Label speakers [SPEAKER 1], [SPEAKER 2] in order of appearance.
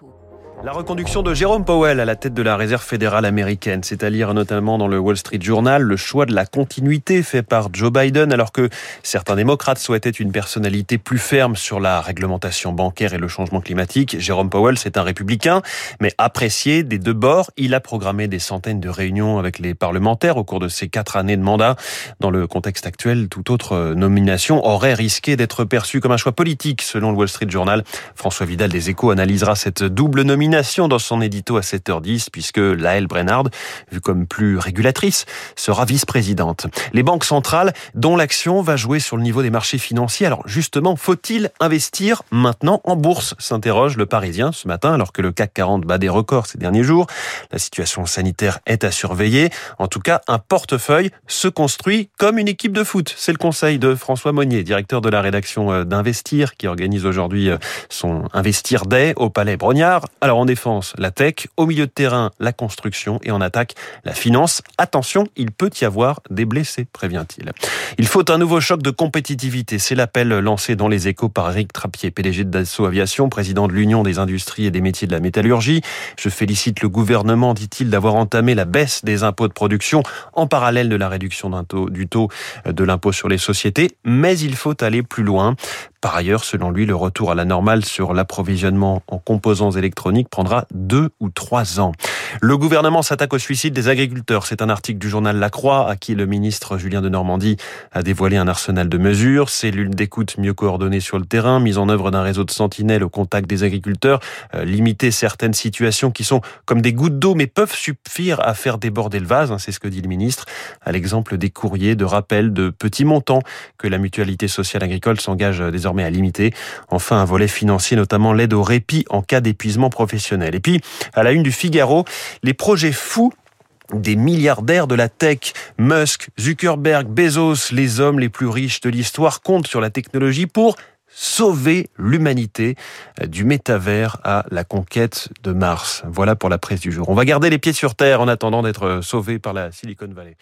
[SPEAKER 1] Échos.
[SPEAKER 2] La reconduction de Jérôme Powell à la tête de la réserve fédérale américaine, c'est à lire notamment dans le Wall Street Journal, le choix de la continuité fait par Joe Biden alors que certains démocrates souhaitaient une personnalité plus ferme sur la réglementation bancaire et le changement climatique. Jérôme Powell, c'est un républicain, mais apprécié des deux bords. Il a programmé des centaines de réunions avec les parlementaires au cours de ses quatre années de mandat. Dans le contexte actuel, toute autre nomination aurait risqué d'être perçue comme un choix politique, selon le Wall Street Journal. François Vidal des Échos analysera cette double nomination dans son édito à 7h10 puisque Laëlle Brennard, vue comme plus régulatrice, sera vice-présidente. Les banques centrales dont l'action va jouer sur le niveau des marchés financiers. Alors justement, faut-il investir maintenant en bourse? s'interroge le Parisien ce matin alors que le CAC 40 bat des records ces derniers jours. La situation sanitaire est à surveiller. En tout cas, un portefeuille se construit comme une équipe de foot. C'est le conseil de François Monnier, directeur de la rédaction d'Investir qui organise aujourd'hui son Investir Day au Palais Brognard. Alors en défense, la tech, au milieu de terrain, la construction et en attaque, la finance. Attention, il peut y avoir des blessés, prévient-il. Il faut un nouveau choc de compétitivité. C'est l'appel lancé dans les échos par Eric Trappier, PDG de Dassault Aviation, président de l'Union des industries et des métiers de la métallurgie. Je félicite le gouvernement, dit-il, d'avoir entamé la baisse des impôts de production en parallèle de la réduction du taux de l'impôt sur les sociétés. Mais il faut aller plus loin. Par ailleurs, selon lui, le retour à la normale sur l'approvisionnement en composants électroniques prendra deux ou trois ans. Le gouvernement s'attaque au suicide des agriculteurs. C'est un article du journal La Croix à qui le ministre Julien de Normandie a dévoilé un arsenal de mesures. Cellules d'écoute mieux coordonnées sur le terrain, mise en œuvre d'un réseau de sentinelles au contact des agriculteurs, euh, limiter certaines situations qui sont comme des gouttes d'eau mais peuvent suffire à faire déborder le vase. Hein, c'est ce que dit le ministre. À l'exemple des courriers de rappel de petits montants que la mutualité sociale agricole s'engage désormais à limiter. Enfin, un volet financier, notamment l'aide au répit en cas d'épuisement professionnel. Et puis, à la une du Figaro, les projets fous des milliardaires de la tech. Musk, Zuckerberg, Bezos, les hommes les plus riches de l'histoire comptent sur la technologie pour sauver l'humanité du métavers à la conquête de Mars. Voilà pour la presse du jour. On va garder les pieds sur terre en attendant d'être sauvés par la Silicon Valley.